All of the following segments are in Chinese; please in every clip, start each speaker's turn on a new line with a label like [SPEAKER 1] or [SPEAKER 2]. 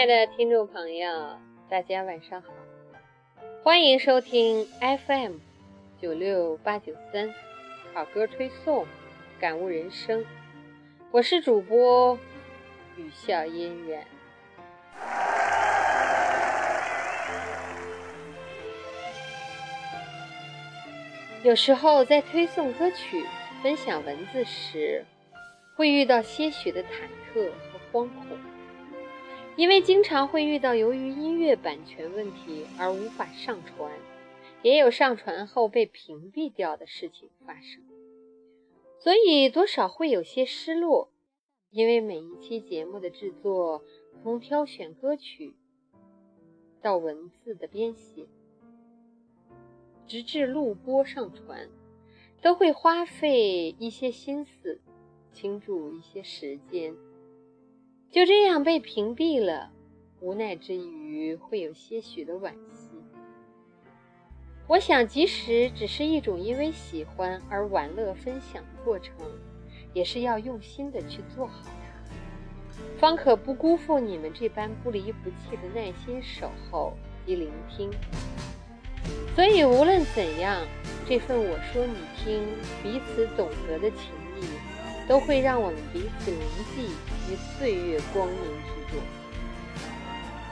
[SPEAKER 1] 亲爱的听众朋友，大家晚上好，欢迎收听 FM 九六八九三好歌推送，感悟人生。我是主播雨笑嫣然。有时候在推送歌曲、分享文字时，会遇到些许的忐忑和惶恐，因为经常会遇到由于音乐版权问题而无法上传，也有上传后被屏蔽掉的事情发生，所以多少会有些失落。因为每一期节目的制作，从挑选歌曲到文字的编写。直至录播上传，都会花费一些心思，倾注一些时间。就这样被屏蔽了，无奈之余会有些许的惋惜。我想，即使只是一种因为喜欢而玩乐分享的过程，也是要用心的去做好它，方可不辜负你们这般不离不弃的耐心守候及聆听。所以，无论怎样，这份我说你听、彼此懂得的情谊，都会让我们彼此铭记于岁月光阴之中。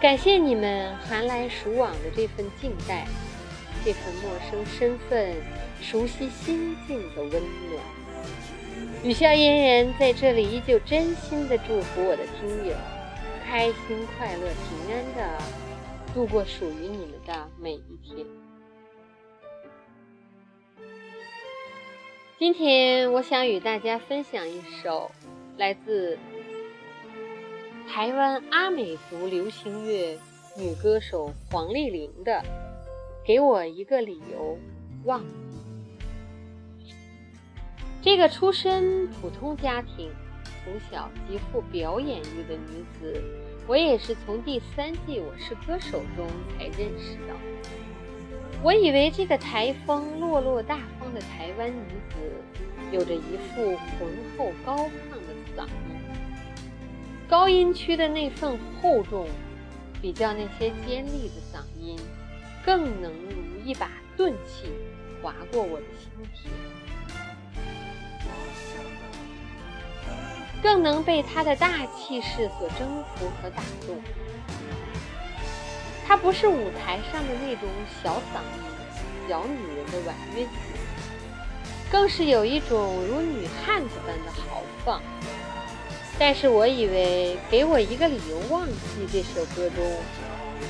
[SPEAKER 1] 感谢你们寒来暑往的这份静待，这份陌生身份、熟悉心境的温暖。雨笑嫣然在这里依旧真心的祝福我的听友，开心、快乐、平安的度过属于你们的每一天。今天我想与大家分享一首来自台湾阿美族流行乐女歌手黄丽玲的《给我一个理由忘》。这个出身普通家庭、从小极富表演欲的女子，我也是从第三季《我是歌手》中才认识到。我以为这个台风落落大方的台湾女子，有着一副浑厚高亢的嗓音，高音区的那份厚重，比较那些尖利的嗓音，更能如一把钝器划过我的心田，更能被她的大气势所征服和打动。她不是舞台上的那种小嗓音、小女人的婉约型，更是有一种如女汉子般的豪放。但是我以为《给我一个理由忘记》这首歌中，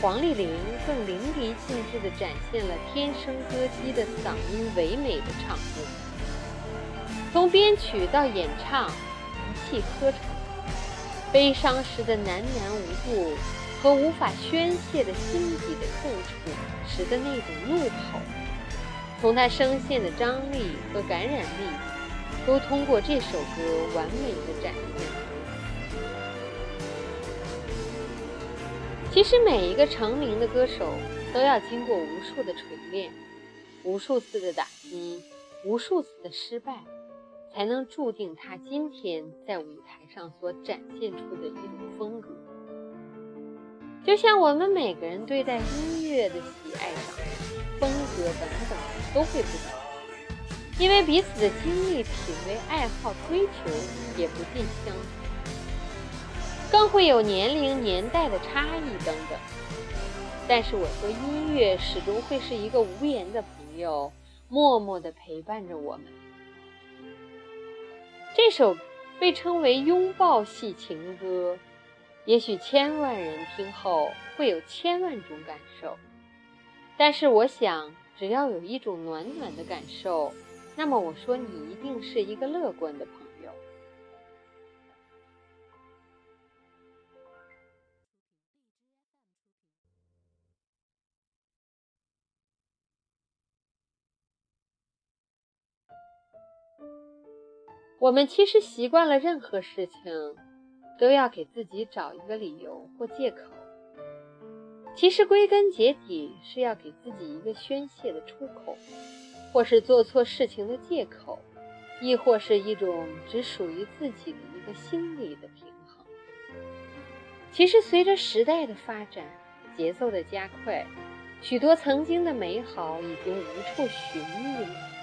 [SPEAKER 1] 黄丽玲更淋漓尽致地展现了天生歌姬的嗓音唯美的唱功，从编曲到演唱一气呵成，悲伤时的喃喃无度。和无法宣泄的心底的痛楚时的那种怒吼，从他声线的张力和感染力，都通过这首歌完美的展现。其实每一个成名的歌手都要经过无数的锤炼，无数次的打击，无数次的失败，才能注定他今天在舞台上所展现出的一种风格。就像我们每个人对待音乐的喜爱上风格等等都会不同，因为彼此的经历、品味、爱好、追求也不尽相同，更会有年龄、年代的差异等等。但是我说，音乐始终会是一个无言的朋友，默默地陪伴着我们。这首被称为拥抱系情歌。也许千万人听后会有千万种感受，但是我想，只要有一种暖暖的感受，那么我说你一定是一个乐观的朋友。我们其实习惯了任何事情。都要给自己找一个理由或借口，其实归根结底是要给自己一个宣泄的出口，或是做错事情的借口，亦或是一种只属于自己的一个心理的平衡。其实，随着时代的发展，节奏的加快，许多曾经的美好已经无处寻觅了。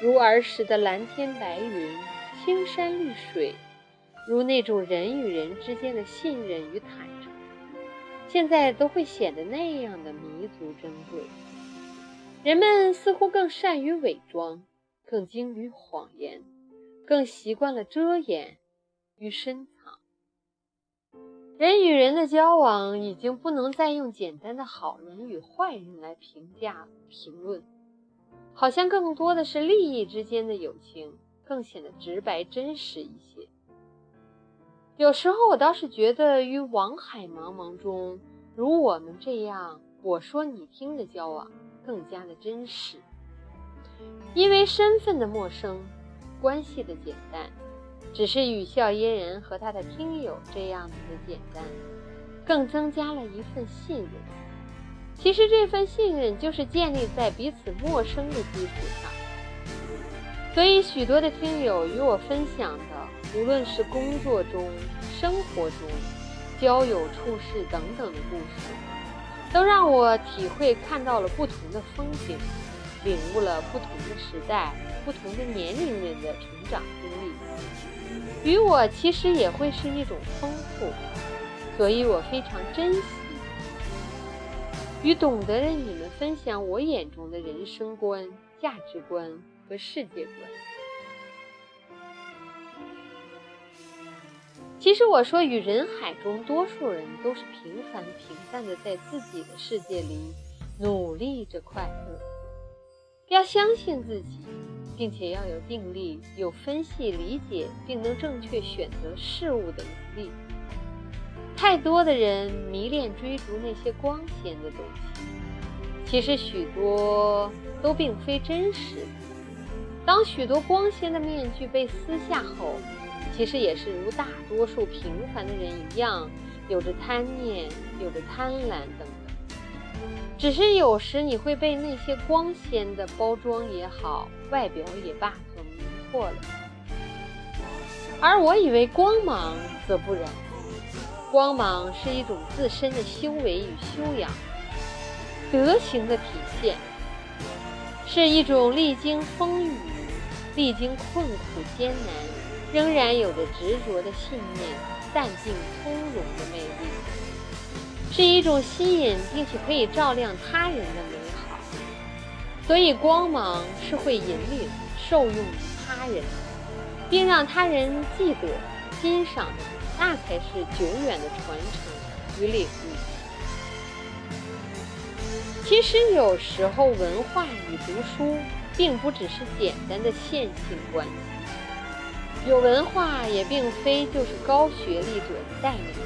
[SPEAKER 1] 如儿时的蓝天白云、青山绿水，如那种人与人之间的信任与坦诚，现在都会显得那样的弥足珍贵。人们似乎更善于伪装，更精于谎言，更习惯了遮掩与深藏。人与人的交往已经不能再用简单的好人与坏人来评价评论，好像更多的是利益之间的友情，更显得直白真实一些。有时候我倒是觉得，于网海茫茫中，如我们这样我说你听的交往。更加的真实，因为身份的陌生，关系的简单，只是语笑嫣然和他的听友这样子的简单，更增加了一份信任。其实这份信任就是建立在彼此陌生的基础上。所以许多的听友与我分享的，无论是工作中、生活中、交友处事等等的故事。都让我体会看到了不同的风景，领悟了不同的时代、不同的年龄人的成长经历，与我其实也会是一种丰富，所以我非常珍惜与懂得的你们分享我眼中的人生观、价值观和世界观。其实我说，与人海中多数人都是平凡平淡的，在自己的世界里努力着快乐。要相信自己，并且要有定力、有分析、理解，并能正确选择事物的能力。太多的人迷恋追逐那些光鲜的东西，其实许多都并非真实。当许多光鲜的面具被撕下后，其实也是如大多数平凡的人一样，有着贪念，有着贪婪等等。只是有时你会被那些光鲜的包装也好，外表也罢所迷惑了。而我以为光芒则不然，光芒是一种自身的修为与修养，德行的体现，是一种历经风雨、历经困苦艰难。仍然有着执着的信念，淡定从容的魅力，是一种吸引并且可以照亮他人的美好。所以，光芒是会引领、受用于他人，并让他人记得、欣赏，那才是久远的传承与领悟。其实，有时候文化与读书，并不只是简单的线性关系。有文化也并非就是高学历者的代名词，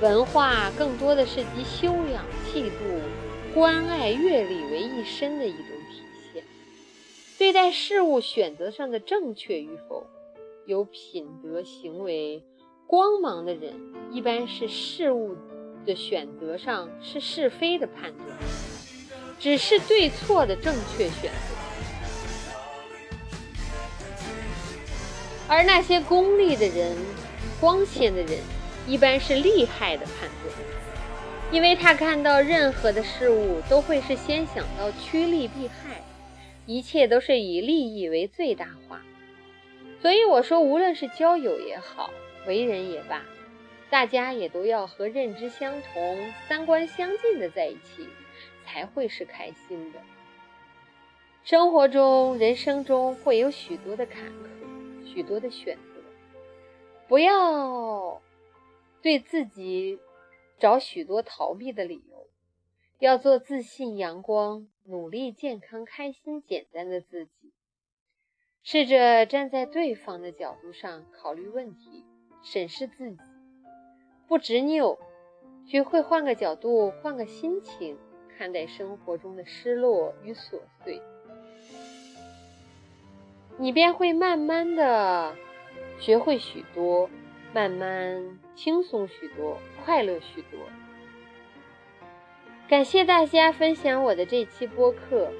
[SPEAKER 1] 文化更多的是集修养、气度、关爱、阅历为一身的一种体现。对待事物选择上的正确与否，有品德、行为、光芒的人，一般是事物的选择上是是非的判断，只是对错的正确选择。而那些功利的人、光鲜的人，一般是厉害的判断，因为他看到任何的事物都会是先想到趋利避害，一切都是以利益为最大化。所以我说，无论是交友也好，为人也罢，大家也都要和认知相同、三观相近的在一起，才会是开心的。生活中、人生中会有许多的坎坷。许多的选择，不要对自己找许多逃避的理由，要做自信、阳光、努力、健康、开心、简单的自己。试着站在对方的角度上考虑问题，审视自己，不执拗，学会换个角度、换个心情看待生活中的失落与琐碎。你便会慢慢的学会许多，慢慢轻松许多，快乐许多。感谢大家分享我的这期播客，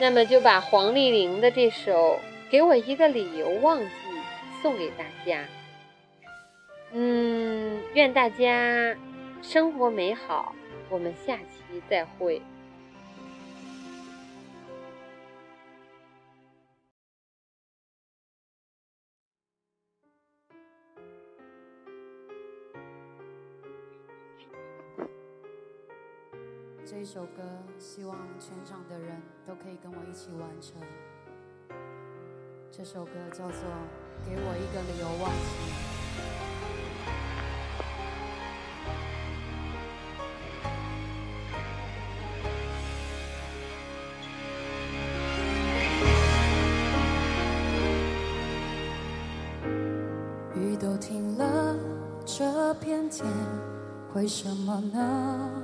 [SPEAKER 1] 那么就把黄丽玲的这首《给我一个理由忘记》送给大家。嗯，愿大家生活美好。我们下期再会。
[SPEAKER 2] 这一首歌，希望全场的人都可以跟我一起完成。这首歌叫做《给我一个理由忘记》。雨都停了，这片天，为什么呢？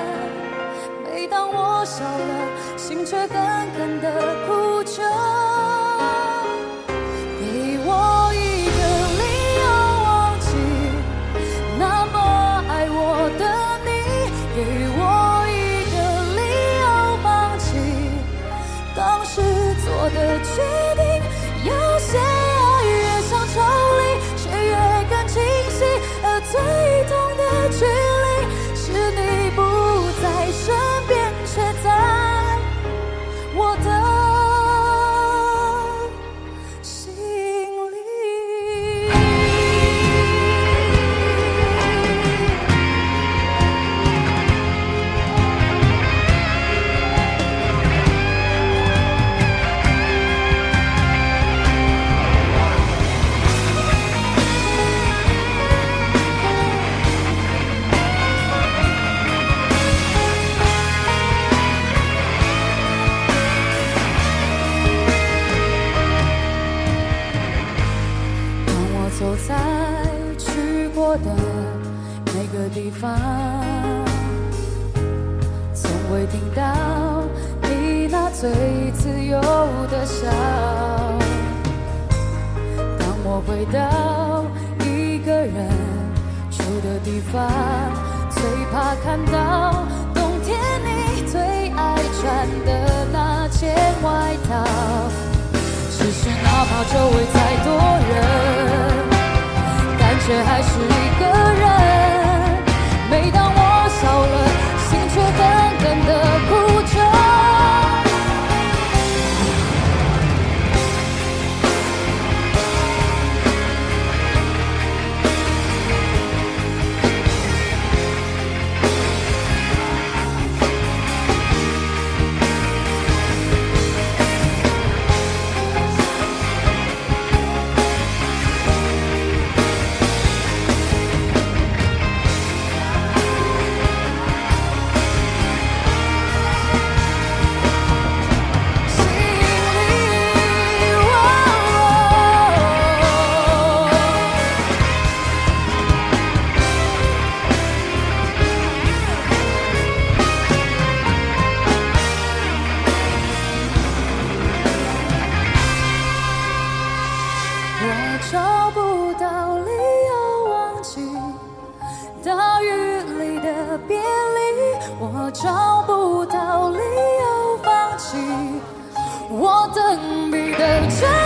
[SPEAKER 2] 我笑了，心却狠狠的哭着。有的笑。当我回到一个人住的地方，最怕看到冬天你最爱穿的那件外套。只是哪怕周围再多人，感觉还是一个人。每当我笑了我找不到理由放弃我等你等着